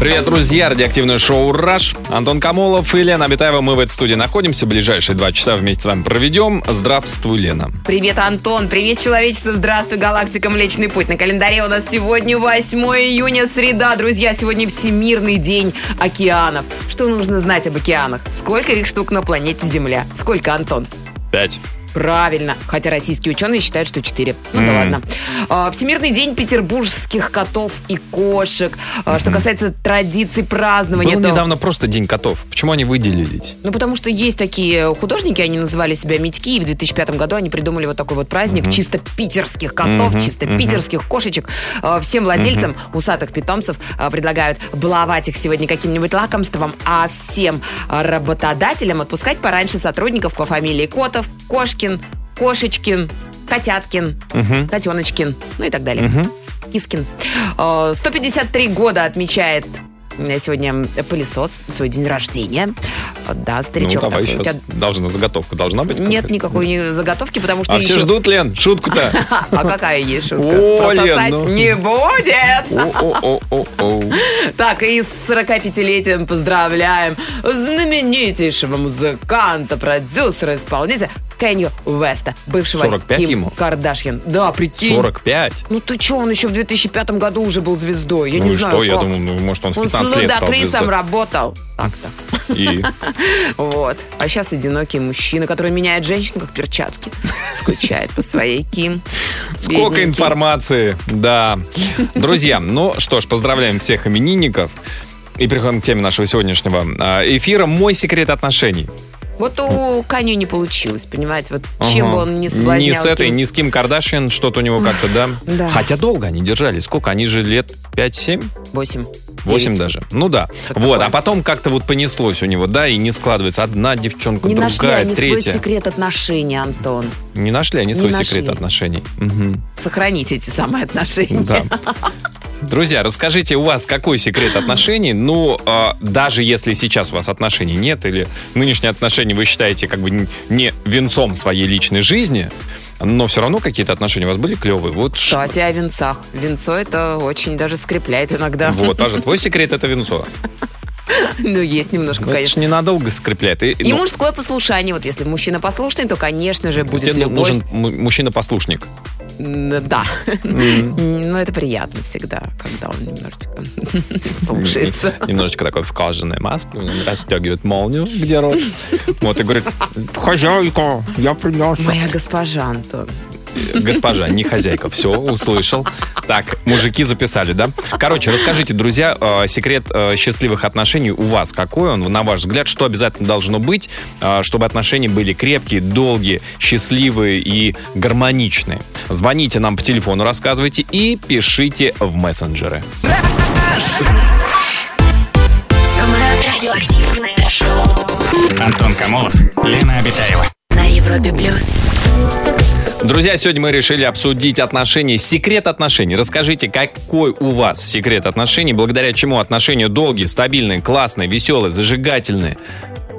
Привет, друзья! Радиоактивное шоу «Раш». Антон Камолов и Лена Абитаева. Мы в этой студии находимся. Ближайшие два часа вместе с вами проведем. Здравствуй, Лена. Привет, Антон. Привет, человечество. Здравствуй, галактика Млечный Путь. На календаре у нас сегодня 8 июня, среда. Друзья, сегодня Всемирный день океанов. Что нужно знать об океанах? Сколько их штук на планете Земля? Сколько, Антон? Пять. Правильно. Хотя российские ученые считают, что 4. Ну да ладно. А, Всемирный день петербургских котов и кошек. А, Что касается традиций празднования, Был то- недавно просто День котов. Почему они выделились? Ну, потому что есть такие художники, они называли себя Митьки, и в 2005 году они придумали вот такой вот праздник чисто питерских котов, чисто питерских кошечек. Э, Всем владельцам усатых питомцев э, предлагают баловать их сегодня каким-нибудь лакомством, а всем работодателям отпускать пораньше сотрудников по фамилии Котов, Кошкин, Кошечкин, Котяткин, Котеночкин, ну и так далее. Кискин. Э, 153 года отмечает э, сегодня пылесос, свой день рождения. Э, Да, Ну, старичок давай такой. У сейчас. тебя Должна заготовка должна быть? нет никакой ни заготовки, потому что А все еще- ждут, Лен, шутку-то. А какая есть шутка? Прососать ну. не будет. Так, и с 45-летием поздравляем знаменитейшего музыканта, продюсера, исполнителя Кенью Уэста, бывшего 45 Ким ему? Кардашьян. Да, прикинь. 45. Ну ты что, он еще в 2005 году уже был звездой. Я Ну не и знаю, что? Я как. думаю, ну, может, он в Он с 15 лет стал Лудакрисом звездой. работал. Так-то. И Вот. А сейчас одинокий мужчина, который меняет женщин как перчатки. Скучает по своей Ким. Сколько Бедненький. информации, да. Друзья, ну что ж, поздравляем всех именинников. И переходим к теме нашего сегодняшнего а, эфира «Мой секрет отношений». Вот у Каню не получилось, понимаете? Вот чем Ага. бы он ни соблазнял. Ни с этой, Ким. ни с Ким Кардашьян, что-то у него как-то, да? Да. Хотя долго они держались. Сколько? Они же лет 5-7? Восемь. 8 Девять. даже. Ну да. Что-то вот, такое. а потом как-то вот понеслось у него, да, и не складывается. Одна девчонка, Не нашли другая, они третья. свой секрет отношений, Антон. Не нашли они Не свой нашли. секрет отношений. Мгм. Сохраните эти самые отношения. Да. Друзья, расскажите, у вас какой секрет отношений? Ну, э, даже если сейчас у вас отношений нет, или нынешние отношения вы считаете как бы не венцом своей личной жизни, но все равно какие-то отношения у вас были клевые. Вот, Кстати, о венцах. Венцо это очень даже скрепляет иногда. вот, даже твой секрет это венцо. Ну, есть немножко, Это конечно. ненадолго скрепляет. И, И ну, мужское послушание. Вот если мужчина послушный, то, конечно же, будет тебе любовь. нужен мужчина-послушник. Да. Но это приятно всегда, когда он немножечко слушается. Немножечко такой в кожаной маске, он расстегивает молнию, где рот. Вот и говорит, хозяйка, я принес. Моя госпожа, Антон. Госпожа, не хозяйка, все, услышал. Так, мужики записали, да? Короче, расскажите, друзья, э, секрет э, счастливых отношений у вас какой он, на ваш взгляд, что обязательно должно быть, э, чтобы отношения были крепкие, долгие, счастливые и гармоничные? Звоните нам по телефону, рассказывайте и пишите в мессенджеры. Самое радиоактивное шоу Антон Камолов, Лена Обитаева. на Европе плюс. Друзья, сегодня мы решили обсудить отношения, секрет отношений. Расскажите, какой у вас секрет отношений, благодаря чему отношения долгие, стабильные, классные, веселые, зажигательные,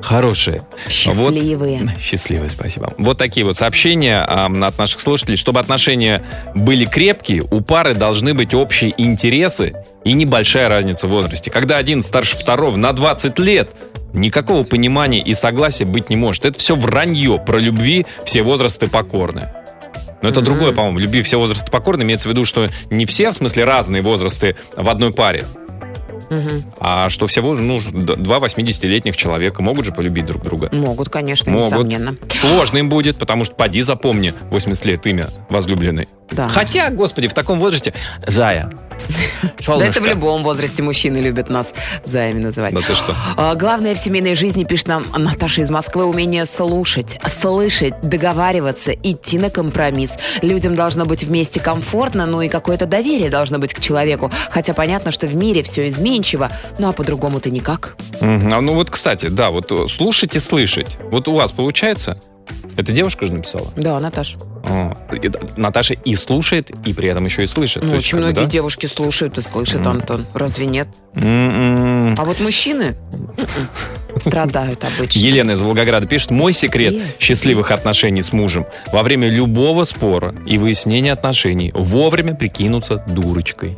хорошие. Счастливые. Вот- счастливые, спасибо. Вот такие вот сообщения а, от наших слушателей. Чтобы отношения были крепкие, у пары должны быть общие интересы и небольшая разница в возрасте. Когда один старше второго на 20 лет, никакого понимания и согласия быть не может. Это все вранье про любви, все возрасты покорны. Но это другое, по-моему. Любви все возрасты покорны. Имеется в виду, что не все, в смысле, разные возрасты в одной паре. А что все, воз- ну, два 80-летних человека могут же полюбить друг друга. Могут, конечно, Могут. несомненно. Сложно им будет, потому что поди запомни 80 лет имя возлюбленной. Да. Хотя, господи, в таком возрасте... Зая. Да это в любом возрасте мужчины любят нас заями называть. Да ты что? А, Главное в семейной жизни, пишет нам Наташа из Москвы, умение слушать, слышать, договариваться, идти на компромисс. Людям должно быть вместе комфортно, ну и какое-то доверие должно быть к человеку. Хотя понятно, что в мире все изменчиво, ну а по-другому-то никак. Мгм. А, Ну вот, кстати, да, вот э, слушать и слышать. Вот у вас получается? Это девушка же написала? Да, Наташ. О, и- Наташа и слушает, и при этом еще и слышит. Ну, То есть, очень бы, многие да? девушки слушают и слышат, Мгм. Антон. Разве нет? М-м. А вот мужчины м-м, страдают обычно. Елена из Волгограда пишет, мой секрет счастливых отношений с мужем во время любого спора и выяснения отношений вовремя прикинуться дурочкой.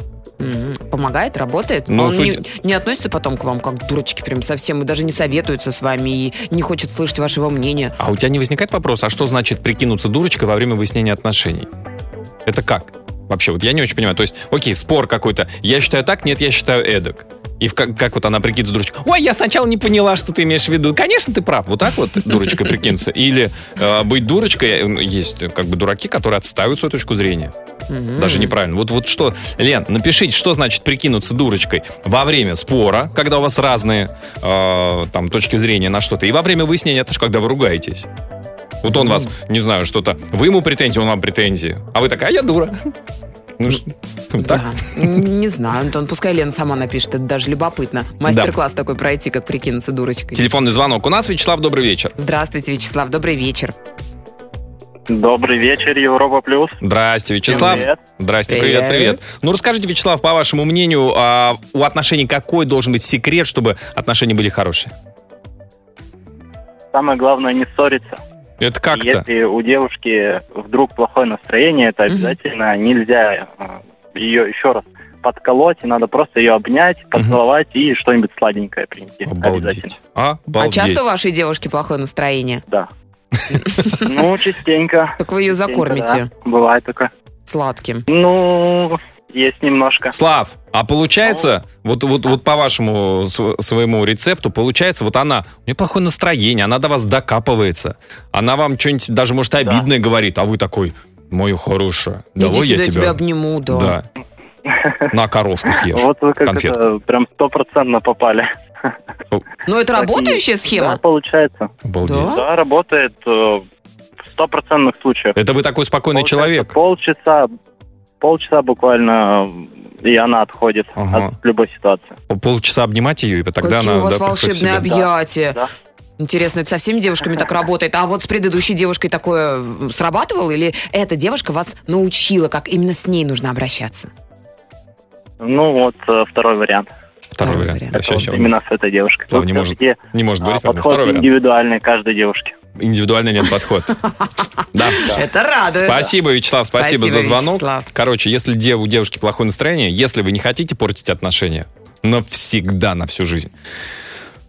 Помогает, работает? Ну, Он судя- не, не относится потом к вам как к дурочке прям совсем, и даже не советуется с вами, и не хочет слышать вашего мнения. А у тебя не возникает вопрос, а что значит прикинуться дурочкой во время выяснения отношений? Это как? Вообще, вот я не очень понимаю. То есть, окей, спор какой-то. Я считаю так, нет, я считаю эдак. И как, как вот она прикидывается дурочкой? Ой, я сначала не поняла, что ты имеешь в виду. Конечно, ты прав. Вот так вот дурочкой прикинуться. Или э, быть дурочкой, э, есть э, как бы дураки, которые отстаивают свою точку зрения. Мгм. Даже неправильно. Вот, вот что, Лен, напишите, что значит прикинуться дурочкой во время спора, когда у вас разные э, там точки зрения на что-то, и во время выяснения отношений, когда вы ругаетесь. Вот он вас, не знаю, что-то, вы ему претензии, он вам претензии, а вы такая, а я дура. Ну, так? Да. Не знаю, Антон, пускай Лена сама напишет, это даже любопытно. Мастер-класс такой пройти, как прикинуться дурочкой. Телефонный звонок. У нас Вячеслав, добрый вечер. Здравствуйте, Вячеслав, добрый вечер. Добрый вечер, Европа Плюс. Здрасте, Вячеслав. Привет. Здрасте, Привет. привет, привет. Ну, расскажите, Вячеслав, по вашему мнению, а, у отношений какой должен быть секрет, чтобы отношения были хорошие? Самое главное не ссориться. Это как-то. Если у девушки вдруг плохое настроение, то Мгм. обязательно нельзя э, ее еще раз подколоть, и надо просто ее обнять, поцеловать и что-нибудь сладенькое принести. Обязательно. Обалдеть. А Обалдеть. часто у вашей девушки плохое настроение? Да. Ну, частенько. Так вы ее закормите. Бывает такое. сладким. Ну, есть немножко. Слав, а получается, вот, вот, вот по вашему св- своему рецепту, получается, вот она, у нее плохое настроение, она до вас докапывается, она вам что-нибудь даже, может, обидное говорит, а вы такой, мою хорошая, Иди давай я тебя... тебя обниму, да. Да. На коровку съешь. Вот вы как конфетку. это прям стопроцентно попали. Но это работающая Да, схема? получается. Обалдеть. Да? Да, работает э, в стопроцентных случаях. Это вы такой спокойный Получается, человек. Полчаса, полчаса буквально, и она отходит Ага. от любой ситуации. Полчаса обнимать ее, и тогда Какие она... у вас да, волшебные объятия. Да. Интересно, это со всеми девушками так работает? А вот с предыдущей девушкой такое срабатывало? Или эта девушка вас научила, как именно с ней нужно обращаться? Ну вот э, второй вариант. Второй Второй вариант. вариант. А Вот именно с этой девушкой. Слава не может- Не может говорить, ладно, подход второй вариант. индивидуальный каждой девушке. Индивидуальный нет подход. Да. Это радует. Спасибо, Вячеслав, спасибо, за звонок. Вячеслав. Короче, если у девушки плохое настроение, если вы не хотите портить отношения, навсегда, на всю жизнь,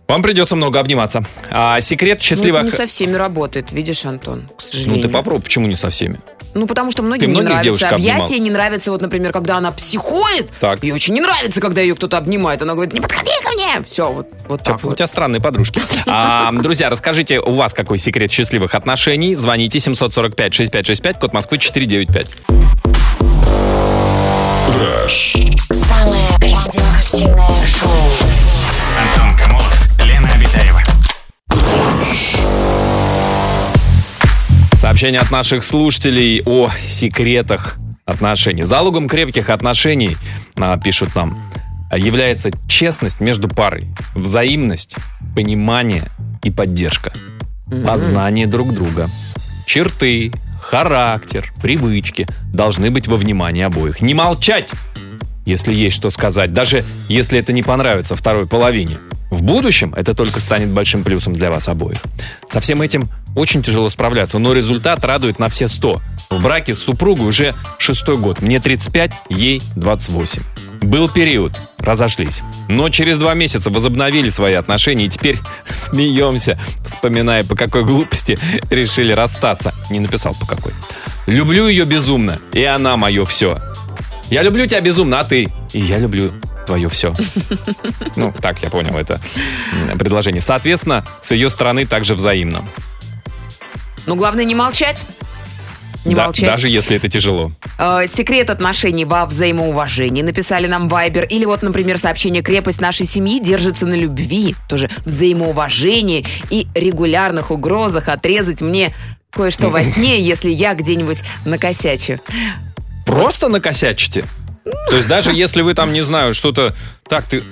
вам придется много обниматься. А секрет Ну, счастливых... это не со всеми работает, видишь, Антон, к Ну, сожалению. ты попробуй, почему не со всеми? Ну, потому что многим не нравится объятия, не нравится, вот, например, когда она психует. Так. Ей очень не нравится, когда ее кто-то обнимает. Она говорит, не подходи ко мне. Все, вот, вот так У вот. тебя странные подружки. А, друзья, расскажите, у вас какой секрет счастливых отношений? Звоните 745-6565, код Москвы 495. Самое Сообщение от наших слушателей о секретах отношений. Залогом крепких отношений, а, пишут нам, является честность между парой, взаимность, понимание и поддержка, познание друг друга. Черты, характер, привычки должны быть во внимании обоих. Не молчать, если есть что сказать, даже если это не понравится второй половине. В будущем это только станет большим плюсом для вас обоих. Со всем этим очень тяжело справляться, но результат радует на все 100. В браке с супругой уже шестой год. Мне 35, ей 28. Был период, разошлись. Но через два месяца возобновили свои отношения и теперь смеемся, вспоминая, по какой глупости решили расстаться. Не написал, по какой. Люблю ее безумно, и она мое все. Я люблю тебя безумно, а ты? И я люблю твое все. Ну, так я понял это предложение. Соответственно, с ее стороны также взаимно. Ну, главное не молчать. Не Да- молчать. Даже если это тяжело. Э, секрет отношений во взаимоуважении. Написали нам Вайбер. Или вот, например, сообщение «Крепость нашей семьи держится на любви». Тоже взаимоуважении и регулярных угрозах отрезать мне кое-что во сне, если я где-нибудь накосячу. Просто накосячите. То есть даже если вы там, не знаю, что-то... Так, ты...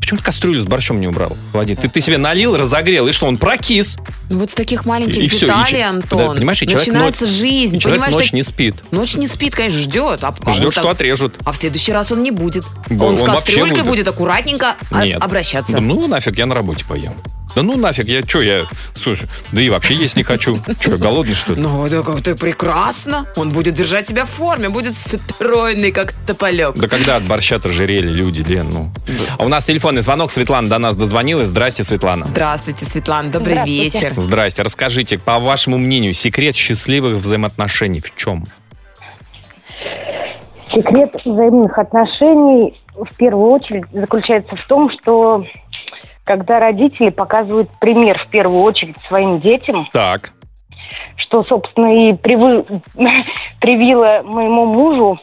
Почему ты кастрюлю с борщом не убрал? Владимир, ты, ты себе налил, разогрел, и что, он прокис. Вот с таких маленьких И и деталей, че- Антон, да, понимаешь, и человек начинается жизнь. Человек понимаешь, ночь так- не спит. Ночь не спит, конечно, ждет. А, Ждет, он что так- отрежут. А в следующий раз он не будет. Бо- он с он вообще кастрюлькой будет. будет аккуратненько а- Нет. обращаться. Да ну нафиг, я на работе поем. Да ну нафиг, я что, я, слушай, да и вообще есть не хочу. Что, голодный, что ли? Ну, да как ты прекрасно. Он будет держать тебя в форме, будет стройный, как тополек. Да когда от борща-то жирели люди, Лен, ну. А у нас телефонный звонок, Светлана до нас дозвонилась. Здрасте, Светлана. Здравствуйте, Светлана, добрый Здравствуйте. вечер. Здрасте, расскажите, по вашему мнению, секрет счастливых взаимоотношений в чем? Секрет взаимных отношений в первую очередь заключается в том, что когда родители показывают пример в первую очередь своим детям, Так. что, собственно, и привы- привило моему мужу,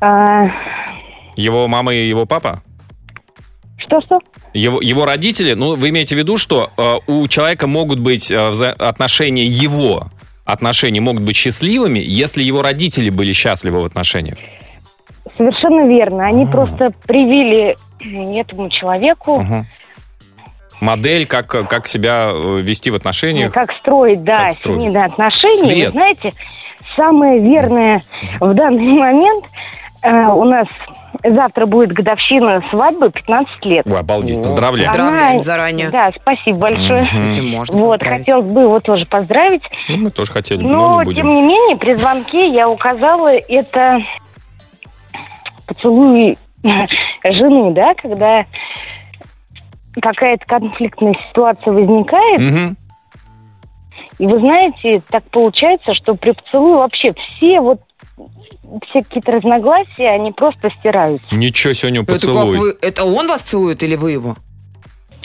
а, Его мама и его папа? что-что? Его, его родители, ну, вы имеете в виду, что э, у человека могут быть э, отношения его, отношения могут быть счастливыми, если его родители были счастливы в отношениях? Совершенно верно. Они А. просто привили этому человеку, Мгм. Модель, как, как себя э, вести в ну, отношениях. как строить, да, Как строить. семейные отношения. Свет. Вы знаете, самое верное в данный момент э, у нас завтра будет годовщина свадьбы 15 лет. Ой, обалдеть, О, поздравляю. Поздравляем заранее. Да, спасибо большое. Этим можно Вот, поздравить. хотелось бы его тоже поздравить. Ну, мы тоже хотели, но Но, не будем. тем не менее, при звонке я указала это поцелуй жены, да, когда какая-то конфликтная ситуация возникает. Мгм. И вы знаете, так получается, что при поцелуе вообще все вот все какие-то разногласия, они просто стираются. Ничего сегодня Это, как поцелуй. вы, это он вас целует или вы его?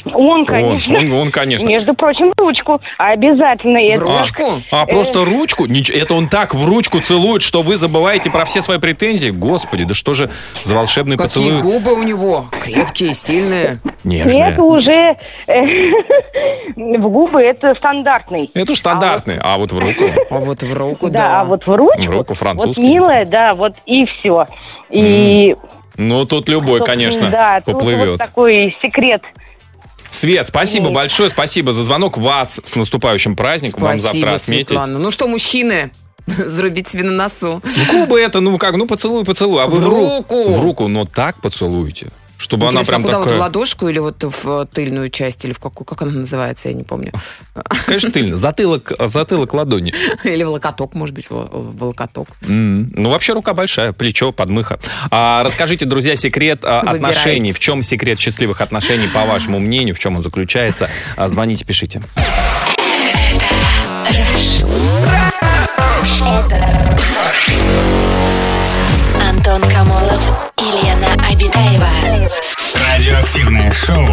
Он, Он, конечно, он, он, конечно. между прочим, ручку. Обязательно. В это- ручку? А просто ручку? Это он так в ручку целует, что вы забываете про все свои претензии? Господи, да что же за волшебный Какие поцелуй? губы у него? Крепкие, сильные. Нежные. Это уже э, в губы это стандартный. Это уж стандартный, а вот в руку. А вот в руку, Да, да. а вот в ручку, В руку вот французский. милая, да, вот и все. И, Ну, тут любой, конечно, да, тут вот поплывет. такой секрет. Свет, спасибо Нет. большое, спасибо за звонок. Вас с наступающим праздником. Вам завтра Спасибо, отметить. Светлана. Ну что, мужчины, зарубить себе на носу. В губы это, ну как, ну поцелуй, поцелуй. А вы В в, ру- руку. В руку, но так поцелуйте. Чтобы Интересно, она прям куда вот в такая... ладошку или вот в э, тыльную часть, или в какую, как она называется, я не помню. Конечно, тыльно. Затылок, затылок ладони. Или в локоток, может быть, в, в локоток. Ну, вообще рука большая, плечо, подмыха. А, расскажите, друзья, секрет Выбирайте. отношений. В чем секрет счастливых отношений, по вашему мнению? В чем он заключается? А, звоните, пишите. Антон Лена Обитаева. Радиоактивное шоу.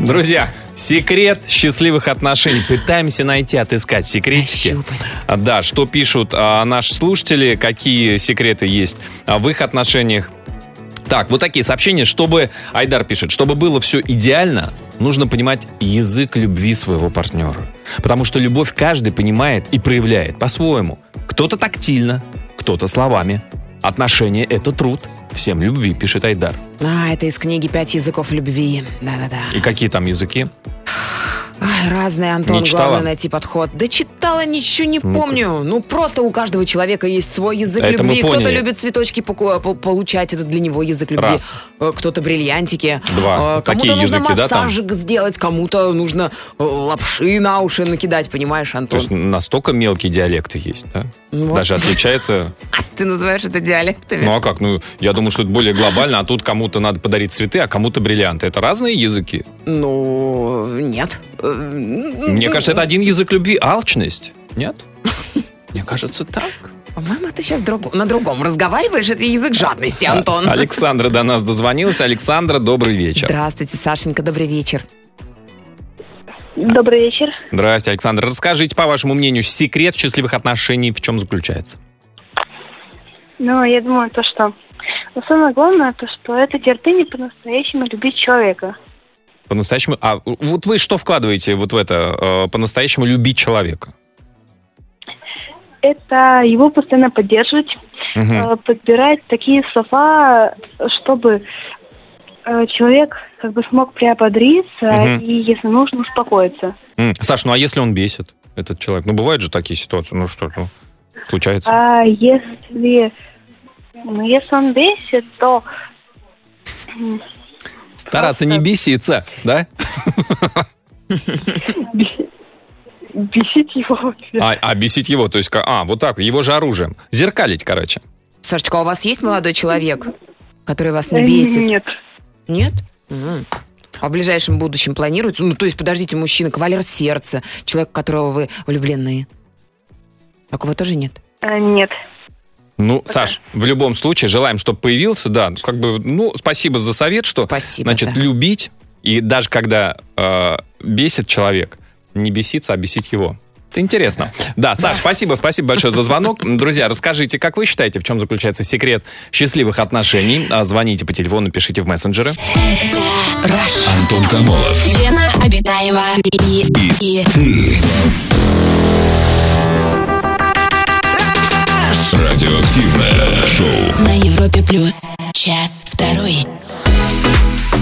Друзья, секрет счастливых отношений. Пытаемся найти, отыскать секретики. Нащупать. А, Да, что пишут а, наши слушатели, какие секреты есть а, в их отношениях. Так, вот такие сообщения, чтобы, Айдар пишет, чтобы было все идеально, нужно понимать язык любви своего партнера. Потому что любовь каждый понимает и проявляет по-своему. Кто-то тактильно, кто-то словами. Отношения — это труд. Всем любви, пишет Айдар. А, это из книги «Пять языков любви». Да-да-да. И какие там языки? Ай, разные, Антон, Не читала? главное найти подход. Да читала, ничего не помню. Ну, просто у каждого человека есть свой язык Это мы любви. Кто-то любит цветочки получать, это для него язык любви. Раз. Э, Кто-то бриллиантики. Два. Э, Такие Кому-то нужно языки, да, там? массажик сделать, кому-то нужно э, лапши на уши накидать, понимаешь, То Антон? есть настолько мелкие диалекты есть, да? Вот. Даже отличается Ты называешь это диалектами? Ну а как? Ну, я думаю, что это более глобально, а тут кому-то надо подарить цветы, а кому-то бриллианты. Это разные языки. Ну, нет. Мне кажется, это один язык любви. Алчность. Нет? Мне кажется, так. По-моему, ты сейчас на другом разговариваешь. Это язык жадности, Антон. А- Александра до нас дозвонилась. Александра, добрый вечер. Здравствуйте, Сашенька, добрый вечер. Добрый вечер. Здрасте, Александр. Расскажите, по вашему мнению, секрет счастливых отношений в чем заключается? Ну, я думаю, то, что... Но самое главное, то, что это терпение по-настоящему любить человека. По-настоящему... А вот вы что вкладываете вот в это? э, По-настоящему любить человека? Это его постоянно поддерживать, э, подбирать такие слова, чтобы э, человек как бы смог приободриться Мгм. и, если нужно, успокоиться. Саш, ну а если он бесит, этот человек? Ну, бывают же такие ситуации, ну что, ну, случается. А если, ну, если он бесит, то Стараться не беситься, да? бе- бесить его. А, а бесить его, то есть, а, вот так, его же оружием. Зеркалить, короче. Сашечка, а у вас есть молодой человек, который вас Э, не бесит? Нет. Нет? А в ближайшем будущем планируется? Ну, то есть, подождите, мужчина, кавалер сердца, человек, в которого вы влюблены. Такого тоже нет? Э, Нет. Ну, Саш, в любом случае, желаем, чтобы появился, да, как бы, ну, спасибо за совет, что, Спасибо, значит, да. любить, и даже когда э, бесит человек, не беситься, а бесить его. Это интересно. Да, Саш, спасибо, спасибо большое за звонок. Друзья, расскажите, как вы считаете, в чем заключается секрет счастливых отношений? А, Звоните по телефону, пишите в мессенджеры. Антон Камолов. Лена Обитаева и, и, Радиоактивное шоу. на Европе плюс. Час второй.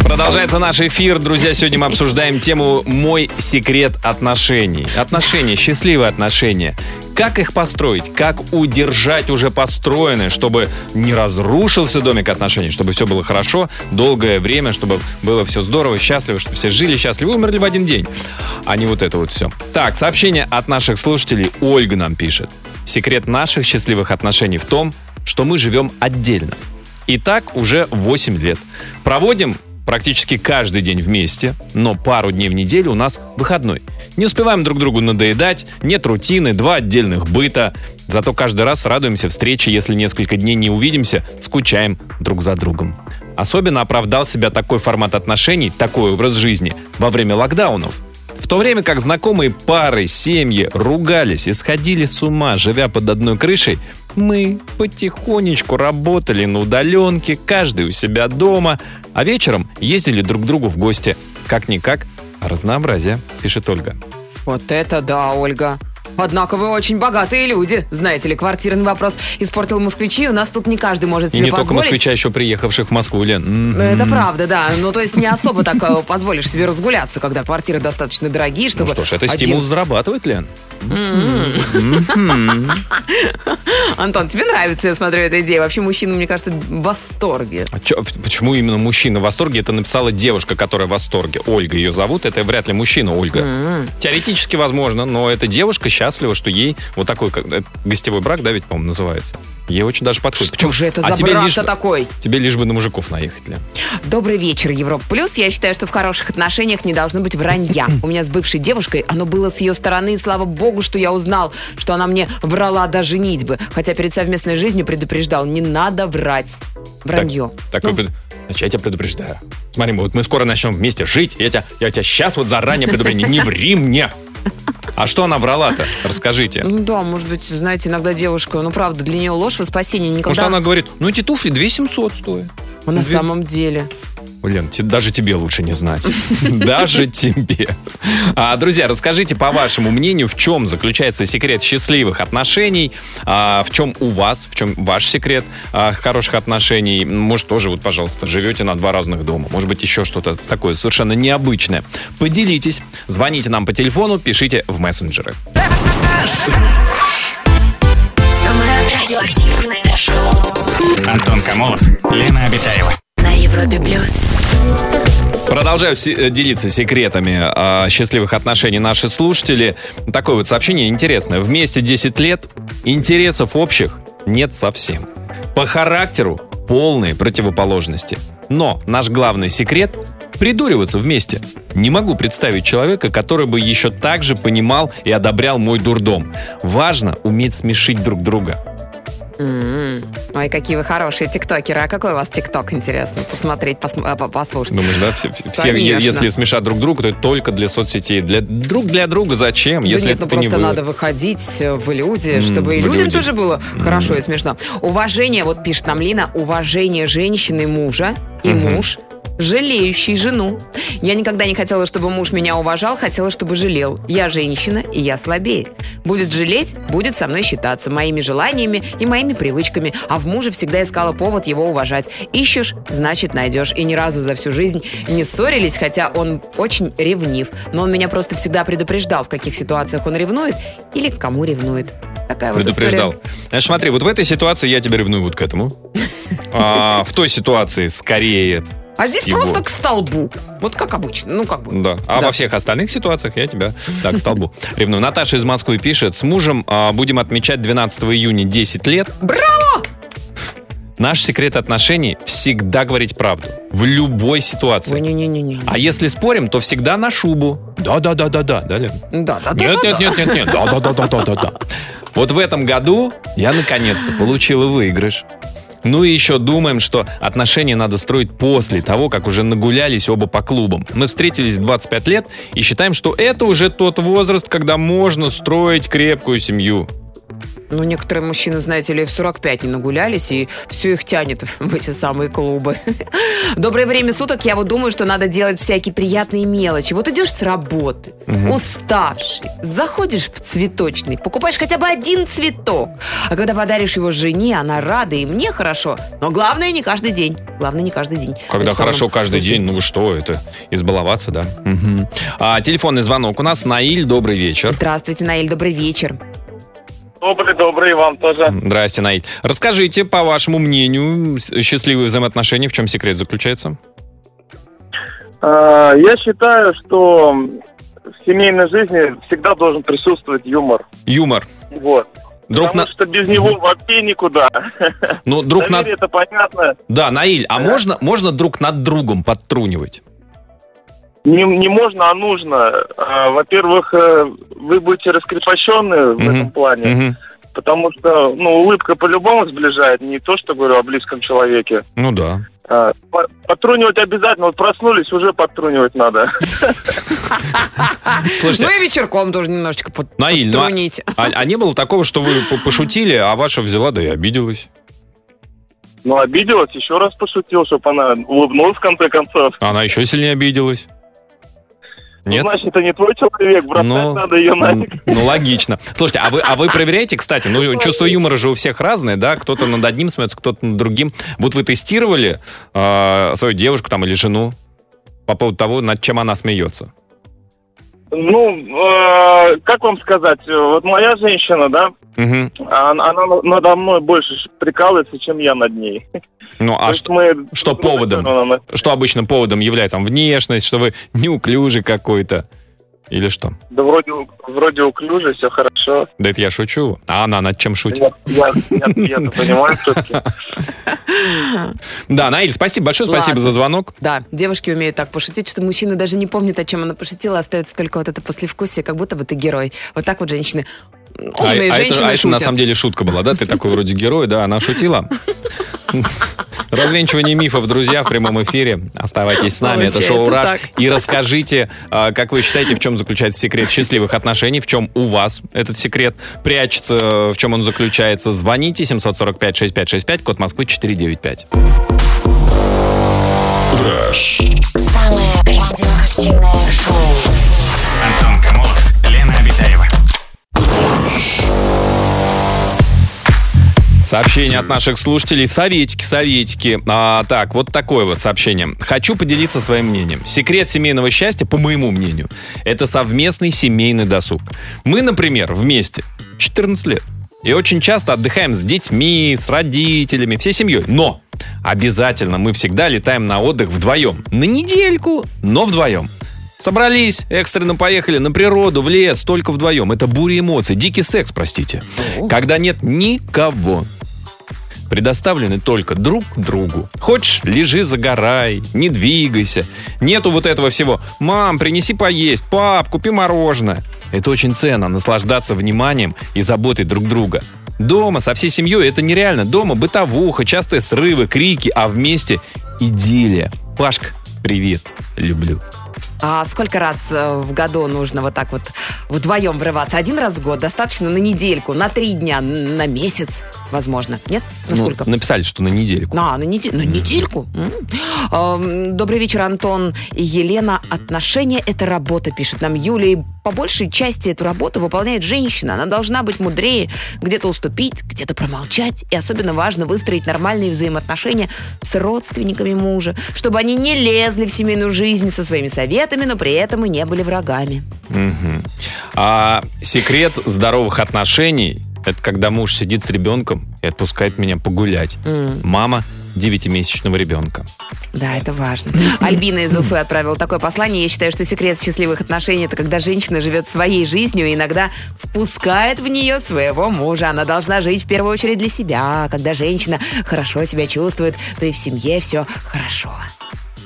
Продолжается наш эфир. Друзья, сегодня мы обсуждаем тему «Мой секрет отношений». Отношения, счастливые отношения. Как их построить? Как удержать уже построенное, чтобы не разрушился домик отношений, чтобы все было хорошо, долгое время, чтобы было все здорово, счастливо, чтобы все жили счастливо, умерли в один день, а не вот это вот все. Так, сообщение от наших слушателей. Ольга нам пишет. Секрет наших счастливых отношений в том, что мы живем отдельно. И так уже 8 лет. Проводим практически каждый день вместе, но пару дней в неделю у нас выходной. Не успеваем друг другу надоедать, нет рутины, два отдельных быта. Зато каждый раз радуемся встрече, если несколько дней не увидимся, скучаем друг за другом. Особенно оправдал себя такой формат отношений, такой образ жизни во время локдаунов. В то время как знакомые пары, семьи ругались и сходили с ума, живя под одной крышей, мы потихонечку работали на удаленке, каждый у себя дома, а вечером ездили друг к другу в гости. Как-никак, разнообразие, пишет Ольга. Вот это да, Ольга. Однако вы очень богатые люди. Знаете ли, квартирный вопрос испортил москвичей. У нас тут не каждый может И себе не только позволить. москвича, еще приехавших в Москву, Лен. Ну, Это правда, да. Ну, то есть не особо так э, позволишь себе разгуляться, когда квартиры достаточно дорогие, Ну чтобы... что ж, это один- стимул зарабатывать, Лен. Антон, тебе нравится, я смотрю, эта идея. Вообще мужчина, мне кажется, в восторге. А чё- почему именно мужчина в восторге? Это написала девушка, которая в восторге. Ольга ее зовут. Это вряд ли мужчина, Ольга. Теоретически возможно, но эта девушка счастлива, что ей вот такой как, э, гостевой брак, да, ведь, по-моему, называется. Ей очень даже подходит. Что же это А за тебе лишь такой? Тебе лишь бы на мужиков наехать, Лен. Добрый вечер, Европа Плюс. Я считаю, что в хороших отношениях не должно быть вранья. У меня с бывшей девушкой оно было с ее стороны, и слава богу, что я узнал, что она мне врала до женитьбы. Хотя перед совместной жизнью предупреждал, не надо врать. Вранье. Так, Ну, такой пред- Значит, я тебя предупреждаю. Смотри, вот мы скоро начнем вместе жить. Я тебя, я тебя сейчас вот заранее предупреждаю. Не ври мне. А что она врала-то? Расскажите. Ну да, может быть, знаете, иногда девушка, ну правда, для нее ложь во спасение никогда. Может, она говорит, ну эти туфли 2700 стоят. А на Две- самом деле. Блин, те- даже тебе лучше не знать. Даже тебе. А, друзья, расскажите, по вашему мнению, в чем заключается секрет счастливых отношений? А, в чем у вас, в чем ваш секрет а, хороших отношений? Может, тоже, вот, пожалуйста, живете на два разных дома. Может быть, еще что-то такое совершенно необычное. Поделитесь. Звоните нам по телефону, пишите в мессенджеры. Самое радиоактивное шоу Антон Камолов, Лена Обитаева. Европе плюс. Продолжают э, делиться секретами а, счастливых отношений наши слушатели. Такое вот сообщение интересное. Вместе 10 лет, интересов общих нет совсем. По характеру полные противоположности. Но наш главный секрет – придуриваться вместе. Не могу представить человека, который бы еще так же понимал и одобрял мой дурдом. Важно уметь смешить друг друга. М. Ой, какие вы хорошие тиктокеры. А какой у вас тикток, интересно, посмотреть, посм- а, по- послушать? Думаешь, да? Все, все- если смешать друг друга, то это только для соцсетей. Для, друг для друга зачем? Да если нет, ну не просто вы? надо выходить э, в люди, М, чтобы и людям люди. тоже было хорошо и смешно. Уважение, вот пишет нам Лина, уважение женщины мужа и Мгм. муж жалеющий жену. Я никогда не хотела, чтобы муж меня уважал, хотела, чтобы жалел. Я женщина, и я слабее. Будет жалеть, будет со мной считаться, моими желаниями и моими привычками. А в муже всегда искала повод его уважать. Ищешь, значит найдешь. И ни разу за всю жизнь не ссорились, хотя он очень ревнив. Но он меня просто всегда предупреждал, в каких ситуациях он ревнует или к кому ревнует. Такая вот Предупреждал. история. Знаешь, смотри, вот в этой ситуации я тебя ревную вот к этому. А в той ситуации скорее А здесь всего. просто к столбу. Вот как обычно. Ну, как бы. Да. А Да. во всех остальных ситуациях я тебя так к столбу ревную. Наташа из Москвы пишет. С мужем а, будем отмечать 12 июня 10 лет. Браво! Наш секрет отношений всегда говорить правду. В любой ситуации. Ой, не-не-не. А если спорим, то всегда на шубу. Да-да-да-да-да. Да, Лен? Да, да, да. Нет, да, нет, да. нет, нет, нет. Да-да-да-да-да-да. Вот в этом году я наконец-то получила выигрыш. Ну и еще думаем, что отношения надо строить после того, как уже нагулялись оба по клубам. Мы встретились в 25 лет и считаем, что это уже тот возраст, когда можно строить крепкую семью. Ну, некоторые мужчины, знаете ли, в 45 не нагулялись, и все их тянет в эти самые клубы. Доброе время суток. Я вот думаю, что надо делать всякие приятные мелочи. Вот идешь с работы, уставший, заходишь в цветочный, покупаешь хотя бы один цветок. А когда подаришь его жене, она рада, и мне хорошо. Но главное, не каждый день. Главное, не каждый день. Когда самом хорошо каждый день, ну вы что, это избаловаться, да? Мгм. А, телефонный звонок у нас. Наиль, добрый вечер. Здравствуйте, Наиль, добрый вечер. Добрый, добрый, вам тоже. Здрасте, Наиль. Расскажите, по вашему мнению, счастливые взаимоотношения, в чем секрет заключается? А, Я считаю, что в семейной жизни всегда должен присутствовать юмор. Юмор. Вот. Друг Потому на... что без него вообще никуда. Ну, друг. Доверие это понятно. Да, Наиль, а Да. можно, можно друг над другом подтрунивать? Не, не можно, а нужно. А, Во-первых, э, вы будете раскрепощены в Мгм. этом плане, Мгм. потому что ну, улыбка по-любому сближает, не то, что говорю о близком человеке. Ну да. А, по- Подтрунивать обязательно. Вот проснулись, уже подтрунивать надо. Слушайте, Ну и вечерком тоже немножечко под- Наиль, ну, а- подтрунить. а, а не было такого, что вы по- пошутили, а ваша взяла, да и обиделась? Ну, обиделась, еще раз пошутил, чтобы она улыбнулась в конце концов. Она еще сильнее обиделась? Ну, Нет? значит, это не твой человек, бросать Ну, надо ее нафиг. Ну, логично. Слушайте, а вы, а вы проверяете, кстати, ну, чувство юмора же у всех разное, да? Кто-то над одним смеется, кто-то над другим. Вот вы тестировали э, свою девушку там или жену по поводу того, над чем она смеется? Ну, э, как вам сказать, э, вот моя женщина, да, Мгм. она, она надо мной больше прикалывается, чем я над ней. Ну, а что, мы- что ну, поводом? она на- что обычно поводом является? Там, внешность, что вы неуклюжий какой-то? Или что? Да вроде, вроде уклюже, все хорошо. Да это я шучу. А она над чем шутит? Я, я, я-то понимаю все-таки. Да, Наиль, спасибо большое, спасибо Ладно. за звонок. Да, девушки умеют так пошутить, что мужчины даже не помнят, о чем она пошутила, остается только вот это послевкусие, как будто бы ты герой. Вот так вот женщины, умные а, а это, женщины а это шутят. на самом деле шутка была, да? Ты такой вроде герой, да, она шутила. Развенчивание мифов, друзья, в прямом эфире. Оставайтесь с нами, это шоу Получается «Раш». так. И расскажите, а, как вы считаете, в чем заключается секрет счастливых отношений, в чем у вас этот секрет прячется, в чем он заключается. Звоните 745-6565, код Москвы 495. Самое радиоактивное шоу. Сообщение от наших слушателей. Советики, советики. А, так, вот такое вот сообщение. Хочу поделиться своим мнением. Секрет семейного счастья, по моему мнению, это совместный семейный досуг. Мы, например, вместе 14 лет. И очень часто отдыхаем с детьми, с родителями, всей семьей. Но обязательно мы всегда летаем на отдых вдвоем. На недельку, но вдвоем. Собрались, экстренно поехали на природу, в лес, только вдвоем. Это буря эмоций, дикий секс, простите. Когда нет никого. Предоставлены только друг другу. Хочешь, лежи, загорай, не двигайся. Нету вот этого всего. Мам, принеси поесть, пап, купи мороженое. Это очень ценно, наслаждаться вниманием и заботой друг друга. Дома со всей семьей это нереально. Дома бытовуха, частые срывы, крики, а вместе идиллия. Пашка, привет, люблю. А сколько раз э, в году нужно вот так вот вдвоем врываться? Один раз в год? Достаточно на недельку, на три дня, на месяц, возможно? Нет? На Ну, написали, что на недельку. А, на, неде- на недельку? Эм, Добрый вечер, Антон и Елена. Отношения – это работа, пишет нам Юлия. И по большей части эту работу выполняет женщина. Она должна быть мудрее, где-то уступить, где-то промолчать. И особенно важно выстроить нормальные взаимоотношения с родственниками мужа, чтобы они не лезли в семейную жизнь со своими советами, но при этом и не были врагами. Мгм. А секрет здоровых отношений – это когда муж сидит с ребенком и отпускает меня погулять. М. Мама девятимесячного ребенка. Да, это важно. Альбина из Уфы отправила такое послание. Я считаю, что секрет счастливых отношений – это когда женщина живет своей жизнью и иногда впускает в нее своего мужа. Она должна жить в первую очередь для себя. Когда женщина хорошо себя чувствует, то и в семье все хорошо.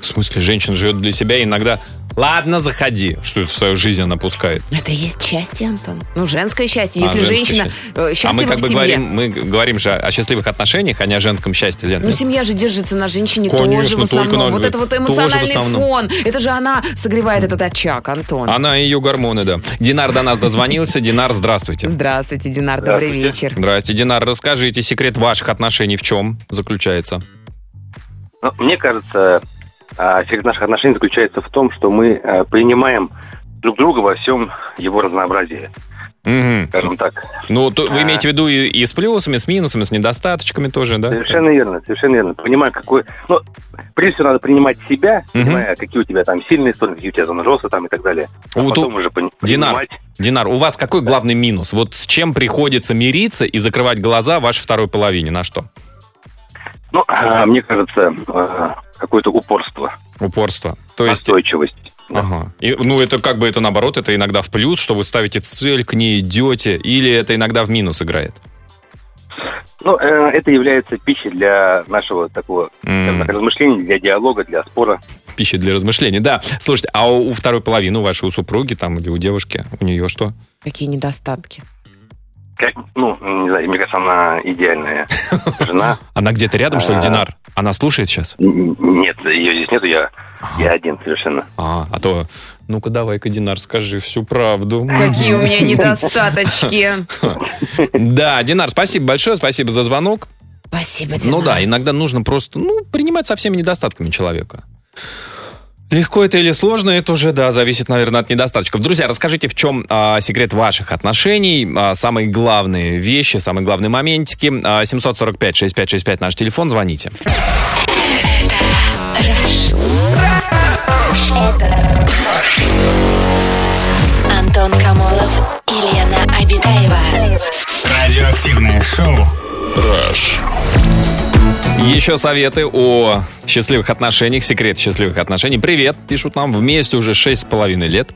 В смысле, женщина живет для себя и иногда «Ладно, заходи», что это в свою жизнь она пускает. Это и есть счастье, Антон. Ну, женское счастье. А, Если женское женщина счастье. э, А мы счастлива как в бы семье. говорим, мы говорим же о счастливых отношениях, а не о женском счастье, Лен. Ну, нет? семья же держится на женщине Конечно, тоже в только основном. на- Вот это вот эмоциональный фон. Это же она согревает этот очаг, Антон. Она и ее гормоны, да. Динар до нас дозвонился. Динар, здравствуйте. Здравствуйте, Динар, добрый вечер. Здрасте, Динар. Расскажите, секрет ваших отношений в чем заключается? Ну, мне кажется, а, секрет наших отношений заключается в том, что мы а, принимаем друг друга во всем его разнообразии, Мгм. скажем так. Ну, то вы А. имеете в виду и, и с плюсами, с минусами, с недостаточками тоже, да? Совершенно верно, совершенно верно. Понимаю, какой... Ну, прежде всего, надо принимать себя, Мгм. понимая, какие у тебя там сильные стороны, какие у тебя зоны роста там и так далее. А Вот потом у- уже пон- Динар, принимать. Динар, у вас какой главный минус? Вот с чем приходится мириться и закрывать глаза вашей второй половине? На что? Ну, а, мне кажется, какое-то упорство, Упорство. То есть, настойчивость. Да. ага. И, ну, это как бы это наоборот, это иногда в плюс, что вы ставите цель, к ней идете, или это иногда в минус играет? Ну, э, это является пищей для нашего такого М, так, размышления, для диалога, для спора. Пища для размышлений. Да, слушайте, а у, у второй половины, у вашей у супруги там или у девушки, у нее что? Какие недостатки? Как, ну, не знаю, мне кажется, она идеальная жена. Она где-то рядом, что ли, А. Динар? Она слушает сейчас? Нет, ее здесь нету, я, я один совершенно. А, а то, ну-ка давай-ка, Динар, скажи всю правду. Какие у меня недостаточки. Да, Динар, спасибо большое, спасибо за звонок. Спасибо, Динар. Ну да, иногда нужно просто, ну, принимать со всеми недостатками человека. Легко это или сложно, это уже, да, зависит, наверное, от недостаточков. Друзья, расскажите, в чем а, секрет ваших отношений, а, самые главные вещи, самые главные моментики. А, 745-6565 наш телефон, звоните. Антон Камолов и Лена Обитаева. Радиоактивное шоу. Еще советы о счастливых отношениях, секрет счастливых отношений. Привет, пишут нам, вместе уже 6,5 лет.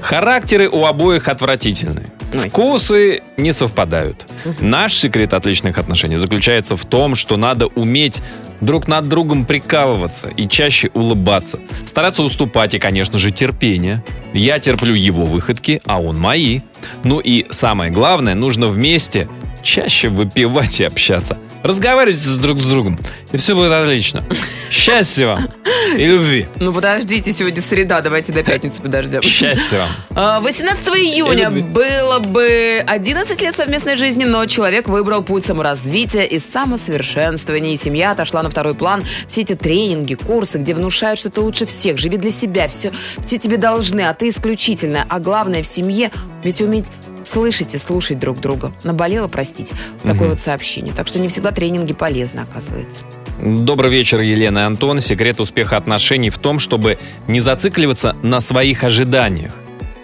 Характеры у обоих отвратительные. Ой. Вкусы не совпадают. Наш секрет отличных отношений заключается в том, что надо уметь друг над другом прикалываться и чаще улыбаться. Стараться уступать и, конечно же, терпение. Я терплю его выходки, а он мои. Ну и самое главное, нужно вместе чаще выпивать и общаться. Разговаривайте друг с другом, и все будет отлично. Счастья вам и любви. Ну подождите, сегодня среда, давайте до пятницы подождем. Счастья вам. А, 18 июня любви. было бы 11 лет совместной жизни, но человек выбрал путь саморазвития и самосовершенствования. И семья отошла на второй план. Все эти тренинги, курсы, где внушают, что ты лучше всех, живи для себя, все, все тебе должны, а ты исключительная. А главное в семье ведь уметь слышать и слушать друг друга. Наболело, простить. Такое вот сообщение. Так что не всегда тренинги полезны, оказывается. Добрый вечер, Елена и Антон. Секрет успеха отношений в том, чтобы не зацикливаться на своих ожиданиях.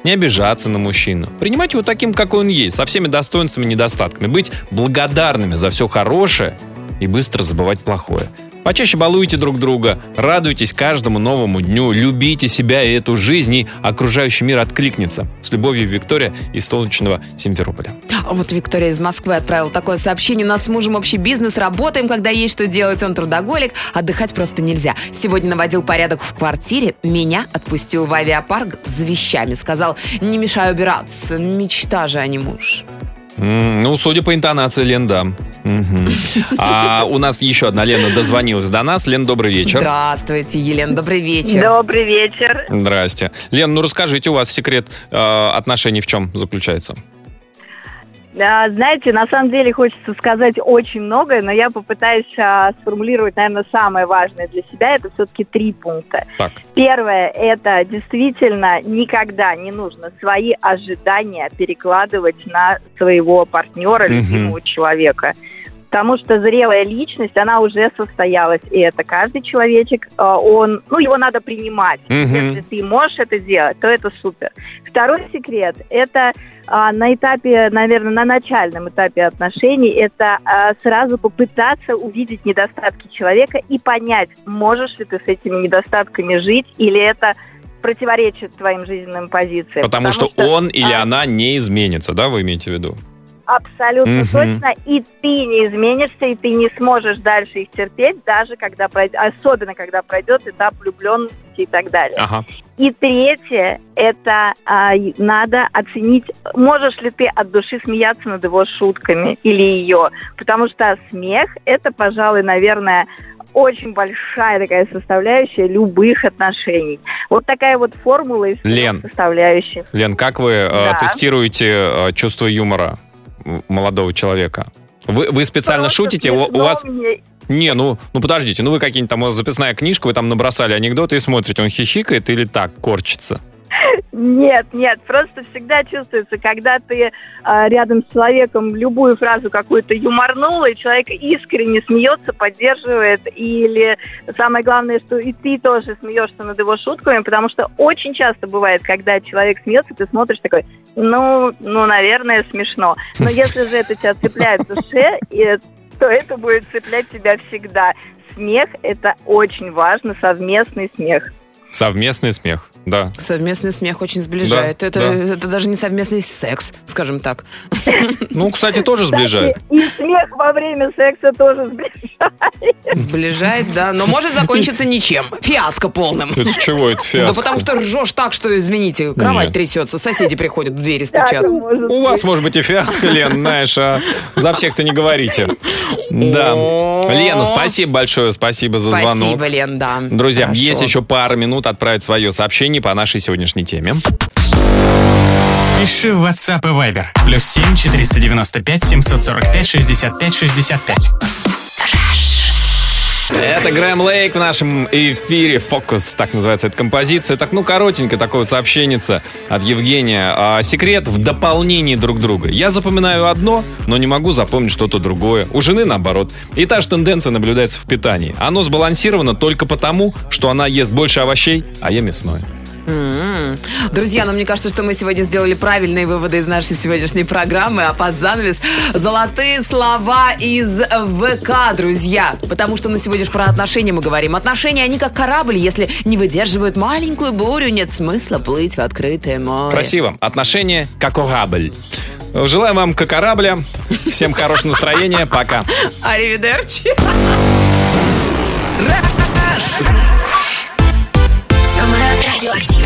Не обижаться на мужчину. Принимать его таким, какой он есть, со всеми достоинствами и недостатками. Быть благодарными за все хорошее и быстро забывать плохое. Почаще балуйте друг друга, радуйтесь каждому новому дню, любите себя и эту жизнь, и окружающий мир откликнется. С любовью, Виктория из солнечного Симферополя. Вот Виктория из Москвы отправила такое сообщение. У нас с мужем общий бизнес, работаем, когда есть что делать. Он трудоголик, отдыхать просто нельзя. Сегодня наводил порядок в квартире, меня отпустил в авиапарк с вещами. Сказал, не мешай убираться, мечта же, а не муж. Ну, судя по интонации, Лен, да. А у нас еще одна Лена дозвонилась до нас. Лен, добрый вечер. Здравствуйте, Елена, добрый вечер. Добрый вечер. Здрасте. Лен, ну расскажите, у вас секрет э, отношений в чем заключается? А, Знаете, на самом деле хочется сказать очень многое, но я попытаюсь а, сформулировать, наверное, самое важное для себя. Это все-таки три пункта. Так. Первое, это действительно никогда не нужно свои ожидания перекладывать на своего партнера, любимого человека. Потому что зрелая личность, она уже состоялась. И это каждый человечек, э, он, ну, его надо принимать. Мгм. Если ты можешь это сделать, то это супер. Второй секрет – это а, на этапе, наверное, на начальном этапе отношений, это а, сразу попытаться увидеть недостатки человека и понять, можешь ли ты с этими недостатками жить, или это противоречит твоим жизненным позициям. Потому, что, он или она не изменится, да, вы имеете в виду? Абсолютно Мгм. точно. И ты не изменишься, и ты не сможешь дальше их терпеть, даже когда пройдет, особенно когда пройдет этап влюбленности и так далее. Ага. И третье, это а, надо оценить, можешь ли ты от души смеяться над его шутками или ее. Потому что смех, это, пожалуй, наверное, очень большая такая составляющая любых отношений. Вот такая вот формула из Лен. составляющих. Лен, как вы э, Да. тестируете э, чувство юмора молодого человека? Вы, вы специально Просто шутите? У, у вас... мне. Не, ну, ну подождите, ну вы какие-нибудь там, у вас записная книжка, вы там набросали анекдоты и смотрите, он хихикает или так, корчится? Нет, нет, просто всегда чувствуется, когда ты а, рядом с человеком любую фразу какую-то юморнул, и человек искренне смеется, поддерживает, или самое главное, что и ты тоже смеешься над его шутками, потому что очень часто бывает, когда человек смеется, ты смотришь такой, ну, ну, наверное, смешно. Но если же это тебя цепляет в душе, то это будет цеплять тебя всегда. Смех – это очень важно, совместный смех. Совместный смех, да. Совместный смех очень сближает. Да, это, да. это даже не совместный секс, скажем так. Ну, кстати, тоже сближает. И смех во время секса тоже сближает. Сближает, да, но может закончиться ничем. Фиаско полным. Это с чего это Да фиаско? потому что ржешь так, что, извините, кровать Нет. трясется, соседи приходят, в двери стучат. У вас, может быть, и фиаско, Лен, знаешь, а за всех-то не говорите. Да. Лена, спасибо большое, спасибо за звонок. Спасибо, Лен, да. Друзья, есть еще пара минут отправить свое сообщение по нашей сегодняшней теме. Пиши в WhatsApp и Viber. Плюс 7 495 745 65 65. Это Грэм Лейк в нашем эфире. Фокус, так называется эта композиция. Так, ну, коротенько такое вот сообщенница от Евгения. А, секрет в дополнении друг друга. Я запоминаю одно, но не могу запомнить что-то другое. У жены наоборот. И та же тенденция наблюдается в питании. Оно сбалансировано только потому, что она ест больше овощей, а я мясное. Друзья, ну мне кажется, что мы сегодня сделали правильные выводы из нашей сегодняшней программы, а под занавес золотые слова из ВК, друзья. Потому что ну сегодня же про отношения мы говорим. Отношения, они как корабль, если не выдерживают маленькую бурю, нет смысла плыть в открытое море. Красиво. Отношения как корабль. Желаю вам как корабля. Всем хорошего настроения. Пока. Аривидерчи. Самое радиоактивное